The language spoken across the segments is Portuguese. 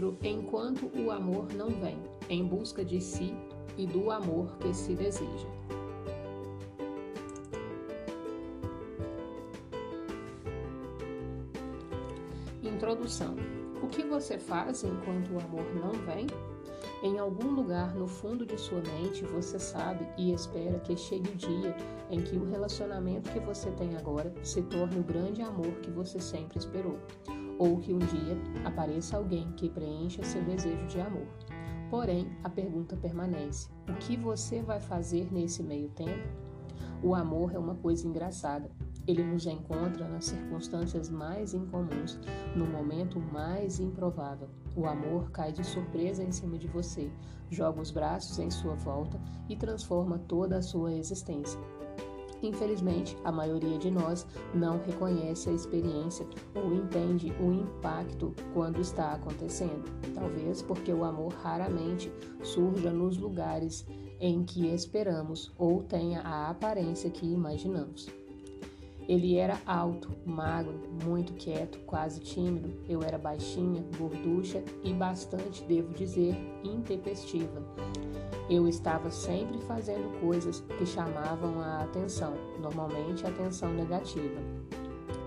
livro Enquanto o Amor Não Vem Em Busca de Si e do Amor que Se Deseja. Introdução: O que você faz enquanto o amor não vem? Em algum lugar no fundo de sua mente você sabe e espera que chegue o dia em que o relacionamento que você tem agora se torne o grande amor que você sempre esperou, ou que um dia apareça alguém que preencha seu desejo de amor. Porém, a pergunta permanece: o que você vai fazer nesse meio tempo? O amor é uma coisa engraçada. Ele nos encontra nas circunstâncias mais incomuns, no momento mais improvável. O amor cai de surpresa em cima de você, joga os braços em sua volta e transforma toda a sua existência. Infelizmente, a maioria de nós não reconhece a experiência ou entende o impacto quando está acontecendo. Talvez porque o amor raramente surja nos lugares em que esperamos ou tenha a aparência que imaginamos. Ele era alto, magro, muito quieto, quase tímido. Eu era baixinha, gorducha e bastante, devo dizer, intempestiva. Eu estava sempre fazendo coisas que chamavam a atenção, normalmente atenção negativa.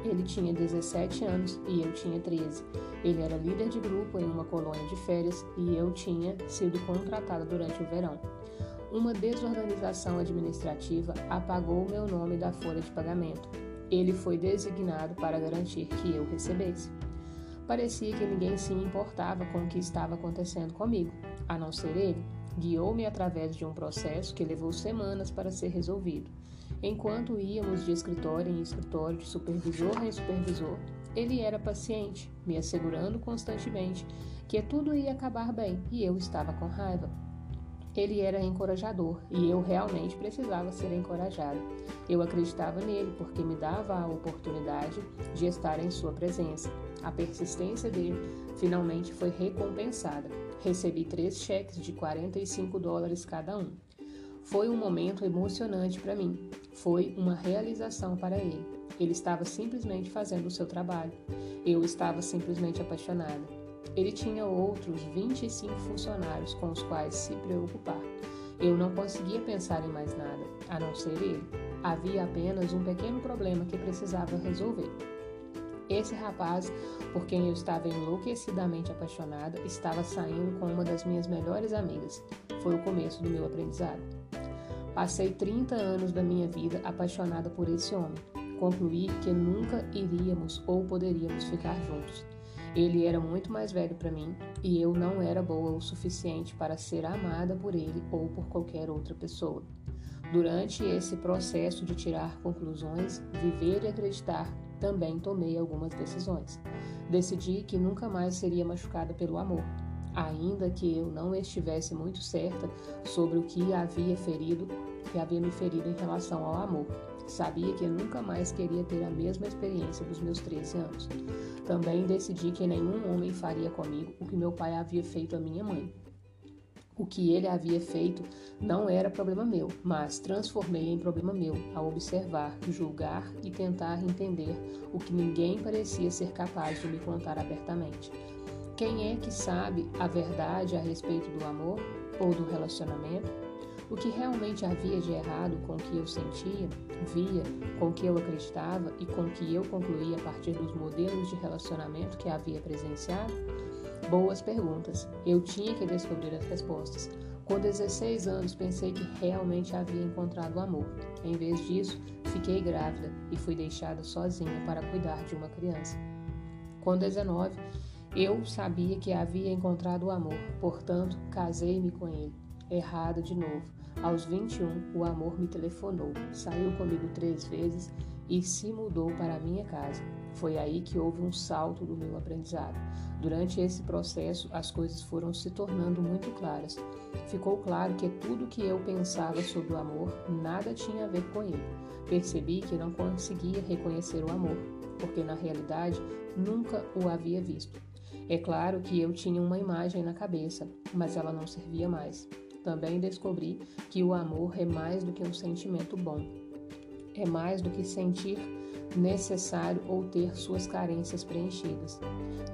Ele tinha 17 anos e eu tinha 13. Ele era líder de grupo em uma colônia de férias e eu tinha sido contratada durante o verão. Uma desorganização administrativa apagou meu nome da folha de pagamento ele foi designado para garantir que eu recebesse. Parecia que ninguém se importava com o que estava acontecendo comigo, a não ser ele. Guiou-me através de um processo que levou semanas para ser resolvido. Enquanto íamos de escritório em escritório, de supervisor em supervisor, ele era paciente, me assegurando constantemente que tudo ia acabar bem e eu estava com raiva. Ele era encorajador e eu realmente precisava ser encorajada. Eu acreditava nele porque me dava a oportunidade de estar em sua presença. A persistência dele finalmente foi recompensada. Recebi três cheques de 45 dólares cada um. Foi um momento emocionante para mim. Foi uma realização para ele. Ele estava simplesmente fazendo o seu trabalho. Eu estava simplesmente apaixonada. Ele tinha outros 25 funcionários com os quais se preocupar. Eu não conseguia pensar em mais nada, a não ser ele. Havia apenas um pequeno problema que precisava resolver. Esse rapaz, por quem eu estava enlouquecidamente apaixonada, estava saindo com uma das minhas melhores amigas. Foi o começo do meu aprendizado. Passei 30 anos da minha vida apaixonada por esse homem. Concluí que nunca iríamos ou poderíamos ficar juntos. Ele era muito mais velho para mim e eu não era boa o suficiente para ser amada por ele ou por qualquer outra pessoa. Durante esse processo de tirar conclusões, viver e acreditar, também tomei algumas decisões. Decidi que nunca mais seria machucada pelo amor, ainda que eu não estivesse muito certa sobre o que havia ferido, que havia me ferido em relação ao amor. Sabia que nunca mais queria ter a mesma experiência dos meus 13 anos. Também decidi que nenhum homem faria comigo o que meu pai havia feito à minha mãe. O que ele havia feito não era problema meu, mas transformei em problema meu ao observar, julgar e tentar entender o que ninguém parecia ser capaz de me contar abertamente. Quem é que sabe a verdade a respeito do amor ou do relacionamento? O que realmente havia de errado com o que eu sentia, via, com o que eu acreditava e com o que eu concluía a partir dos modelos de relacionamento que havia presenciado? Boas perguntas. Eu tinha que descobrir as respostas. Com 16 anos, pensei que realmente havia encontrado o amor. Em vez disso, fiquei grávida e fui deixada sozinha para cuidar de uma criança. Com 19, eu sabia que havia encontrado o amor, portanto, casei-me com ele errada de novo. Aos 21, o amor me telefonou, saiu comigo três vezes e se mudou para a minha casa. Foi aí que houve um salto do meu aprendizado. Durante esse processo, as coisas foram se tornando muito claras. Ficou claro que tudo que eu pensava sobre o amor nada tinha a ver com ele. Percebi que não conseguia reconhecer o amor, porque na realidade nunca o havia visto. É claro que eu tinha uma imagem na cabeça, mas ela não servia mais. Também descobri que o amor é mais do que um sentimento bom. é mais do que sentir necessário ou ter suas carências preenchidas.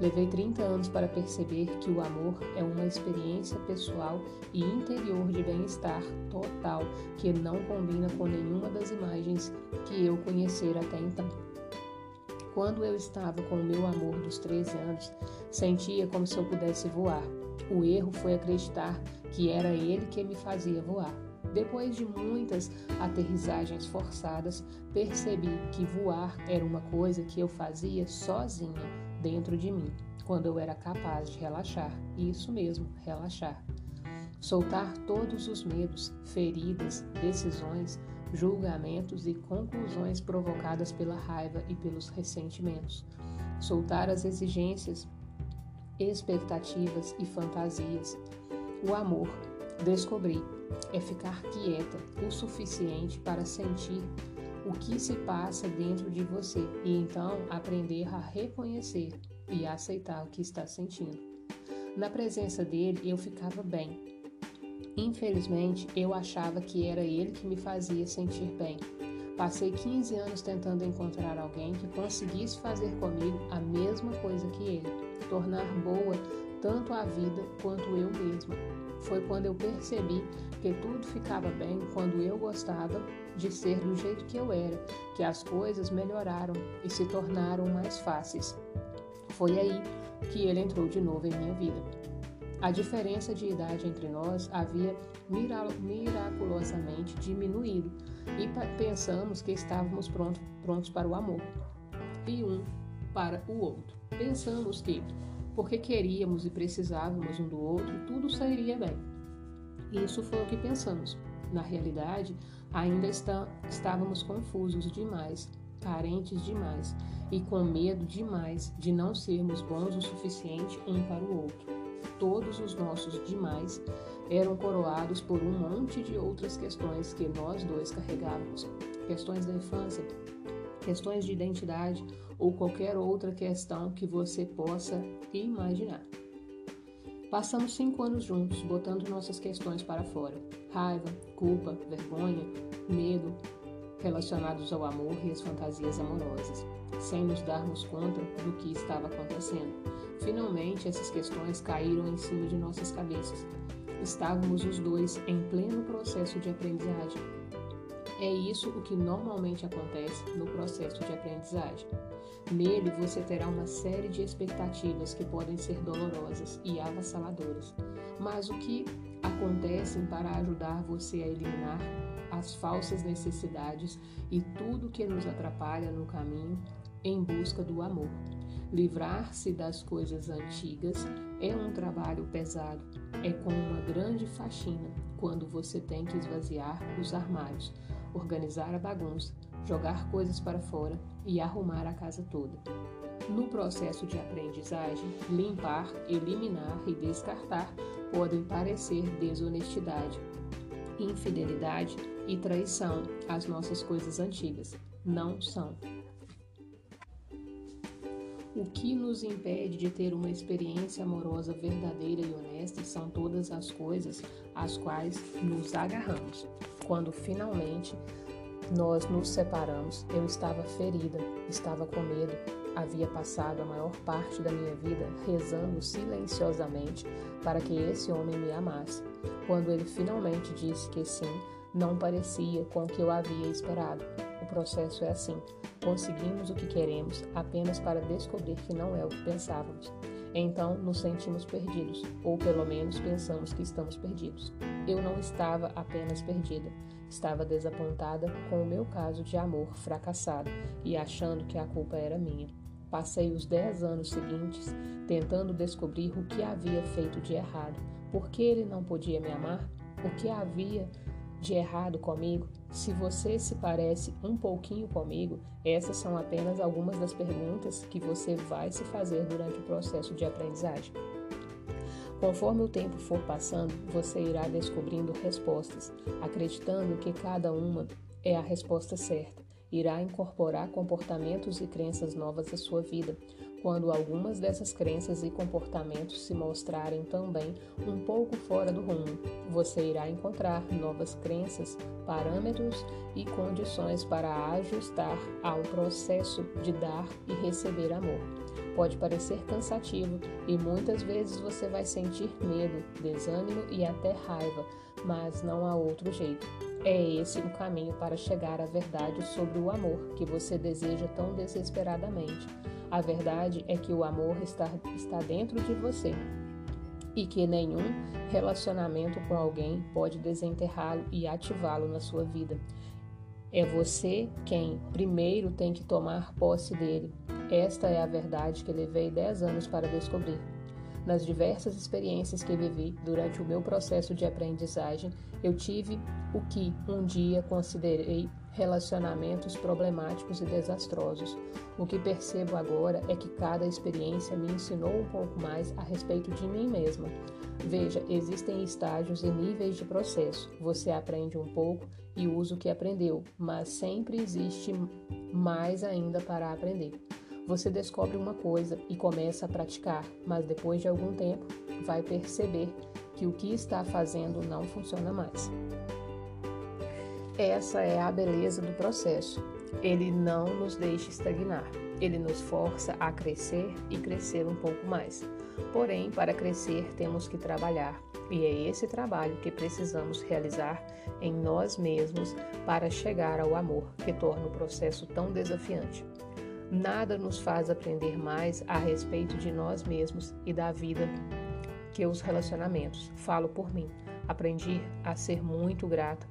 Levei 30 anos para perceber que o amor é uma experiência pessoal e interior de bem-estar total que não combina com nenhuma das imagens que eu conhecera até então. Quando eu estava com o meu amor dos 13 anos, sentia como se eu pudesse voar. O erro foi acreditar que era ele que me fazia voar. Depois de muitas aterrissagens forçadas, percebi que voar era uma coisa que eu fazia sozinha dentro de mim, quando eu era capaz de relaxar. Isso mesmo, relaxar. Soltar todos os medos, feridas, decisões, julgamentos e conclusões provocadas pela raiva e pelos ressentimentos. Soltar as exigências, expectativas e fantasias. O amor, descobri é ficar quieta o suficiente para sentir o que se passa dentro de você e então aprender a reconhecer e aceitar o que está sentindo. Na presença dele, eu ficava bem. Infelizmente, eu achava que era ele que me fazia sentir bem. Passei 15 anos tentando encontrar alguém que conseguisse fazer comigo a mesma coisa que ele, tornar boa tanto a vida quanto eu mesma. Foi quando eu percebi que tudo ficava bem quando eu gostava de ser do jeito que eu era, que as coisas melhoraram e se tornaram mais fáceis. Foi aí que ele entrou de novo em minha vida. A diferença de idade entre nós havia miraculosamente diminuído e pensamos que estávamos prontos, prontos para o amor e um para o outro. Pensamos que, porque queríamos e precisávamos um do outro, tudo sairia bem. Isso foi o que pensamos. Na realidade, ainda está, estávamos confusos demais, carentes demais e com medo demais de não sermos bons o suficiente um para o outro. Todos os nossos demais eram coroados por um monte de outras questões que nós dois carregávamos. Questões da infância, questões de identidade ou qualquer outra questão que você possa imaginar. Passamos cinco anos juntos, botando nossas questões para fora: raiva, culpa, vergonha, medo, relacionados ao amor e às fantasias amorosas, sem nos darmos conta do que estava acontecendo. Finalmente, essas questões caíram em cima de nossas cabeças. Estávamos os dois em pleno processo de aprendizagem. É isso o que normalmente acontece no processo de aprendizagem. Nele você terá uma série de expectativas que podem ser dolorosas e avassaladoras, mas o que acontecem para ajudar você a eliminar as falsas necessidades e tudo que nos atrapalha no caminho em busca do amor. Livrar-se das coisas antigas é um trabalho pesado, é como uma grande faxina quando você tem que esvaziar os armários, organizar a bagunça, jogar coisas para fora e arrumar a casa toda. No processo de aprendizagem, limpar, eliminar e descartar podem parecer desonestidade, infidelidade e traição às nossas coisas antigas. Não são. O que nos impede de ter uma experiência amorosa verdadeira e honesta são todas as coisas às quais nos agarramos. Quando finalmente nós nos separamos. Eu estava ferida, estava com medo. Havia passado a maior parte da minha vida rezando silenciosamente para que esse homem me amasse. Quando ele finalmente disse que sim, não parecia com o que eu havia esperado. O processo é assim: conseguimos o que queremos apenas para descobrir que não é o que pensávamos. Então nos sentimos perdidos, ou pelo menos pensamos que estamos perdidos. Eu não estava apenas perdida, estava desapontada com o meu caso de amor fracassado e achando que a culpa era minha. Passei os dez anos seguintes tentando descobrir o que havia feito de errado, por que ele não podia me amar, o que havia de errado comigo? Se você se parece um pouquinho comigo, essas são apenas algumas das perguntas que você vai se fazer durante o processo de aprendizagem. Conforme o tempo for passando, você irá descobrindo respostas, acreditando que cada uma é a resposta certa. Irá incorporar comportamentos e crenças novas à sua vida, Quando algumas dessas crenças e comportamentos se mostrarem também um pouco fora do rumo, você irá encontrar novas crenças, parâmetros e condições para ajustar ao processo de dar e receber amor. Pode parecer cansativo e muitas vezes você vai sentir medo, desânimo e até raiva, mas não há outro jeito. É esse o caminho para chegar à verdade sobre o amor que você deseja tão desesperadamente. A verdade é que o amor está, está dentro de você e que nenhum relacionamento com alguém pode desenterrá-lo e ativá-lo na sua vida. É você quem primeiro tem que tomar posse dele. Esta é a verdade que levei 10 anos para descobrir. Nas diversas experiências que vivi durante o meu processo de aprendizagem, eu tive o que um dia considerei relacionamentos problemáticos e desastrosos. O que percebo agora é que cada experiência me ensinou um pouco mais a respeito de mim mesma. Veja, existem estágios e níveis de processo. Você aprende um pouco e usa o que aprendeu, mas sempre existe mais ainda para aprender. Você descobre uma coisa e começa a praticar, mas depois de algum tempo vai perceber que o que está fazendo não funciona mais. Essa é a beleza do processo. Ele não nos deixa estagnar, ele nos força a crescer e crescer um pouco mais. Porém, para crescer, temos que trabalhar, e é esse trabalho que precisamos realizar em nós mesmos para chegar ao amor, que torna o processo tão desafiante. Nada nos faz aprender mais a respeito de nós mesmos e da vida que os relacionamentos. Falo por mim. Aprendi a ser muito grata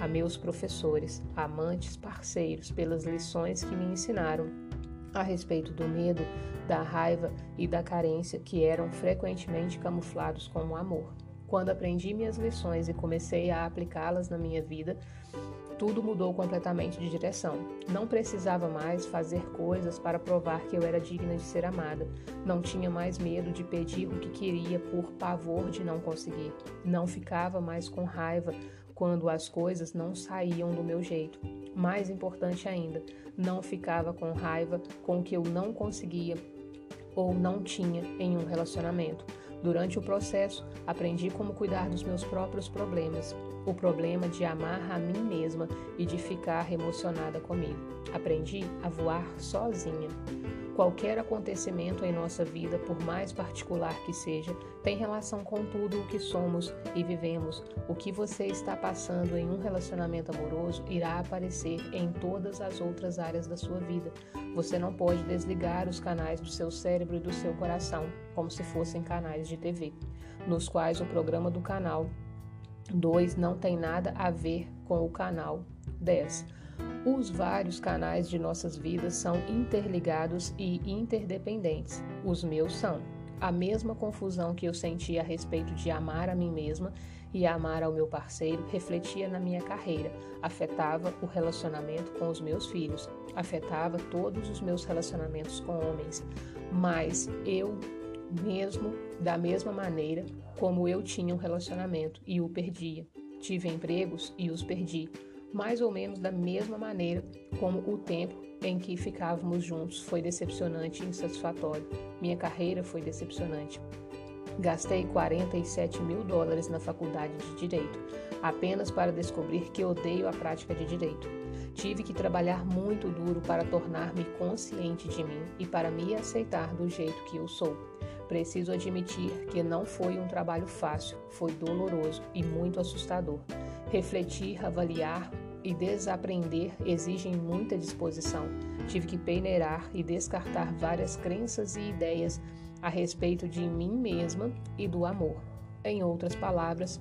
a meus professores, amantes, parceiros, pelas lições que me ensinaram a respeito do medo, da raiva e da carência que eram frequentemente camuflados como amor. Quando aprendi minhas lições e comecei a aplicá-las na minha vida, tudo mudou completamente de direção. Não precisava mais fazer coisas para provar que eu era digna de ser amada. Não tinha mais medo de pedir o que queria por pavor de não conseguir. Não ficava mais com raiva quando as coisas não saíam do meu jeito. Mais importante ainda, não ficava com raiva com o que eu não conseguia ou não tinha em um relacionamento. Durante o processo, aprendi como cuidar dos meus próprios problemas, o problema de amar a mim mesma e de ficar emocionada comigo. Aprendi a voar sozinha. Qualquer acontecimento em nossa vida, por mais particular que seja, tem relação com tudo o que somos e vivemos. O que você está passando em um relacionamento amoroso irá aparecer em todas as outras áreas da sua vida. Você não pode desligar os canais do seu cérebro e do seu coração, como se fossem canais de TV, nos quais o programa do canal 2 não tem nada a ver com o canal 10. Os vários canais de nossas vidas são interligados e interdependentes. Os meus são. A mesma confusão que eu sentia a respeito de amar a mim mesma e amar ao meu parceiro refletia na minha carreira, afetava o relacionamento com os meus filhos, afetava todos os meus relacionamentos com homens. Mas eu mesmo, da mesma maneira como eu tinha um relacionamento e o perdia, tive empregos e os perdi mais ou menos da mesma maneira como o tempo em que ficávamos juntos foi decepcionante e insatisfatório. Minha carreira foi decepcionante. Gastei 47 mil dólares na faculdade de Direito, apenas para descobrir que odeio a prática de direito. Tive que trabalhar muito duro para tornar-me consciente de mim e para me aceitar do jeito que eu sou. Preciso admitir que não foi um trabalho fácil, foi doloroso e muito assustador. Refletir, avaliar e desaprender exigem muita disposição. Tive que peneirar e descartar várias crenças e ideias a respeito de mim mesma e do amor. Em outras palavras,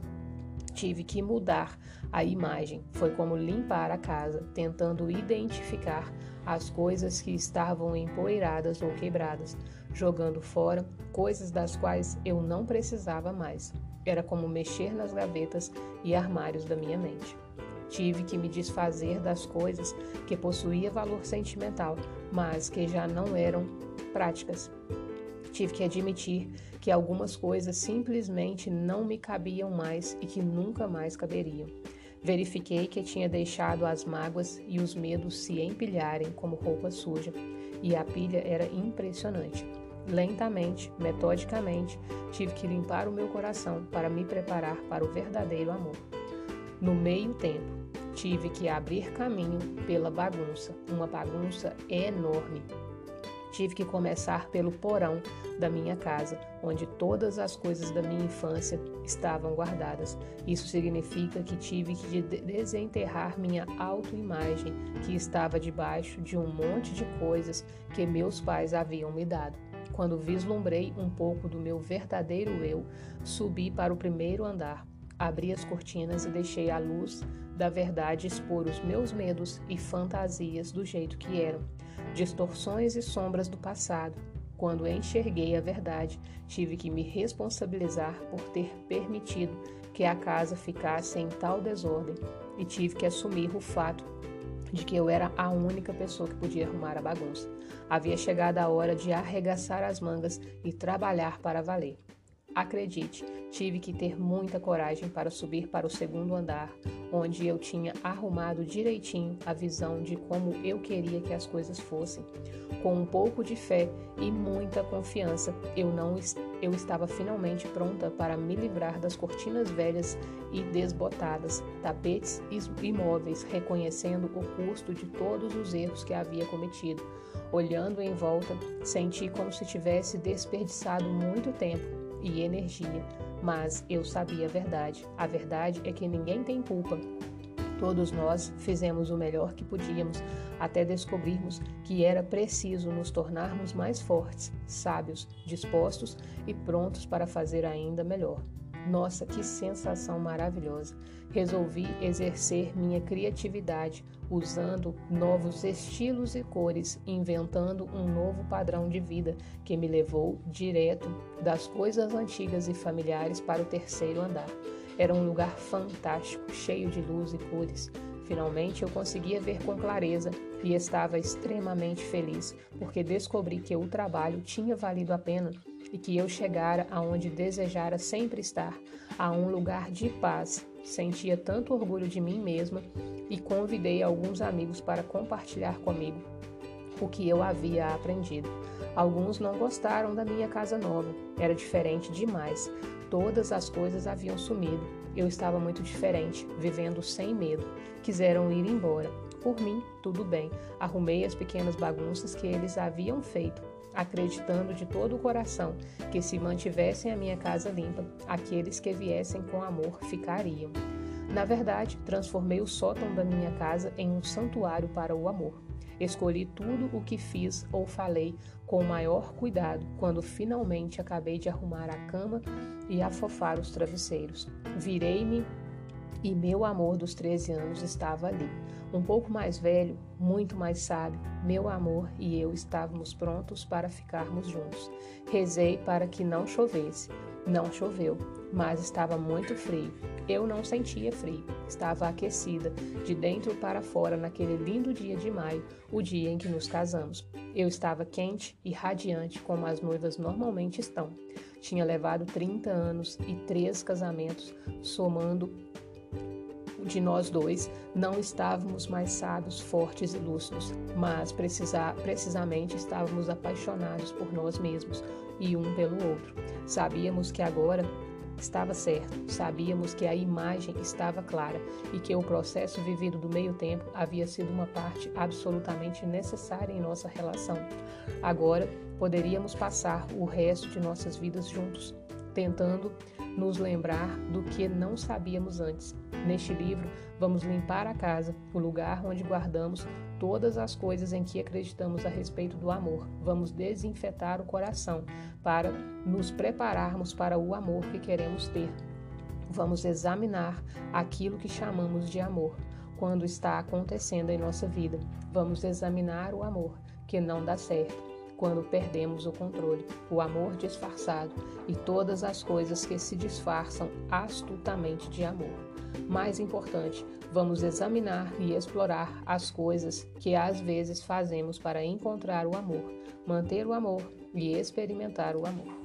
tive que mudar a imagem. Foi como limpar a casa, tentando identificar as coisas que estavam empoeiradas ou quebradas, jogando fora coisas das quais eu não precisava mais. Era como mexer nas gavetas e armários da minha mente. Tive que me desfazer das coisas que possuía valor sentimental, mas que já não eram práticas. Tive que admitir que algumas coisas simplesmente não me cabiam mais e que nunca mais caberiam. Verifiquei que tinha deixado as mágoas e os medos se empilharem como roupa suja, e a pilha era impressionante. Lentamente, metodicamente, tive que limpar o meu coração para me preparar para o verdadeiro amor. No meio tempo, tive que abrir caminho pela bagunça, uma bagunça enorme. Tive que começar pelo porão da minha casa, onde todas as coisas da minha infância estavam guardadas. Isso significa que tive que desenterrar minha autoimagem, que estava debaixo de um monte de coisas que meus pais haviam me dado. Quando vislumbrei um pouco do meu verdadeiro eu, subi para o primeiro andar, abri as cortinas e deixei a luz da verdade expor os meus medos e fantasias do jeito que eram, distorções e sombras do passado. Quando enxerguei a verdade, tive que me responsabilizar por ter permitido que a casa ficasse em tal desordem e tive que assumir o fato de que eu era a única pessoa que podia arrumar a bagunça. Havia chegado a hora de arregaçar as mangas e trabalhar para valer. Acredite, tive que ter muita coragem para subir para o segundo andar, onde eu tinha arrumado direitinho a visão de como eu queria que as coisas fossem. Com um pouco de fé e muita confiança, eu não eu estava finalmente pronta para me livrar das cortinas velhas e desbotadas, tapetes e móveis, reconhecendo o custo de todos os erros que havia cometido. Olhando em volta, senti como se tivesse desperdiçado muito tempo e energia, mas eu sabia a verdade. A verdade é que ninguém tem culpa. Todos nós fizemos o melhor que podíamos até descobrirmos que era preciso nos tornarmos mais fortes, sábios, dispostos e prontos para fazer ainda melhor. Nossa, que sensação maravilhosa! Resolvi exercer minha criatividade usando novos estilos e cores, inventando um novo padrão de vida que me levou direto das coisas antigas e familiares para o terceiro andar. Era um lugar fantástico, cheio de luz e cores. Finalmente eu conseguia ver com clareza e estava extremamente feliz, porque descobri que o trabalho tinha valido a pena e que eu chegara aonde desejara sempre estar, a um lugar de paz. Sentia tanto orgulho de mim mesma e convidei alguns amigos para compartilhar comigo o que eu havia aprendido. Alguns não gostaram da minha casa nova, era diferente demais. Todas as coisas haviam sumido. Eu estava muito diferente, vivendo sem medo. Quiseram ir embora. Por mim, tudo bem. Arrumei as pequenas bagunças que eles haviam feito acreditando de todo o coração que se mantivessem a minha casa limpa, aqueles que viessem com amor ficariam. Na verdade, transformei o sótão da minha casa em um santuário para o amor. Escolhi tudo o que fiz ou falei com o maior cuidado quando finalmente acabei de arrumar a cama e afofar os travesseiros. Virei-me e meu amor dos 13 anos estava ali um pouco mais velho, muito mais sábio, meu amor e eu estávamos prontos para ficarmos juntos. Rezei para que não chovesse. Não choveu, mas estava muito frio. Eu não sentia frio, estava aquecida, de dentro para fora naquele lindo dia de maio, o dia em que nos casamos. Eu estava quente e radiante, como as noivas normalmente estão. Tinha levado 30 anos e três casamentos, somando de nós dois não estávamos mais sábios, fortes e lúcidos, mas precisa, precisamente estávamos apaixonados por nós mesmos e um pelo outro. Sabíamos que agora estava certo, sabíamos que a imagem estava clara e que o processo vivido do meio-tempo havia sido uma parte absolutamente necessária em nossa relação. Agora poderíamos passar o resto de nossas vidas juntos, tentando nos lembrar do que não sabíamos antes. Neste livro, vamos limpar a casa, o lugar onde guardamos todas as coisas em que acreditamos a respeito do amor. Vamos desinfetar o coração para nos prepararmos para o amor que queremos ter. Vamos examinar aquilo que chamamos de amor quando está acontecendo em nossa vida. Vamos examinar o amor que não dá certo quando perdemos o controle, o amor disfarçado e todas as coisas que se disfarçam astutamente de amor. Mais importante, vamos examinar e explorar as coisas que às vezes fazemos para encontrar o amor, manter o amor e experimentar o amor.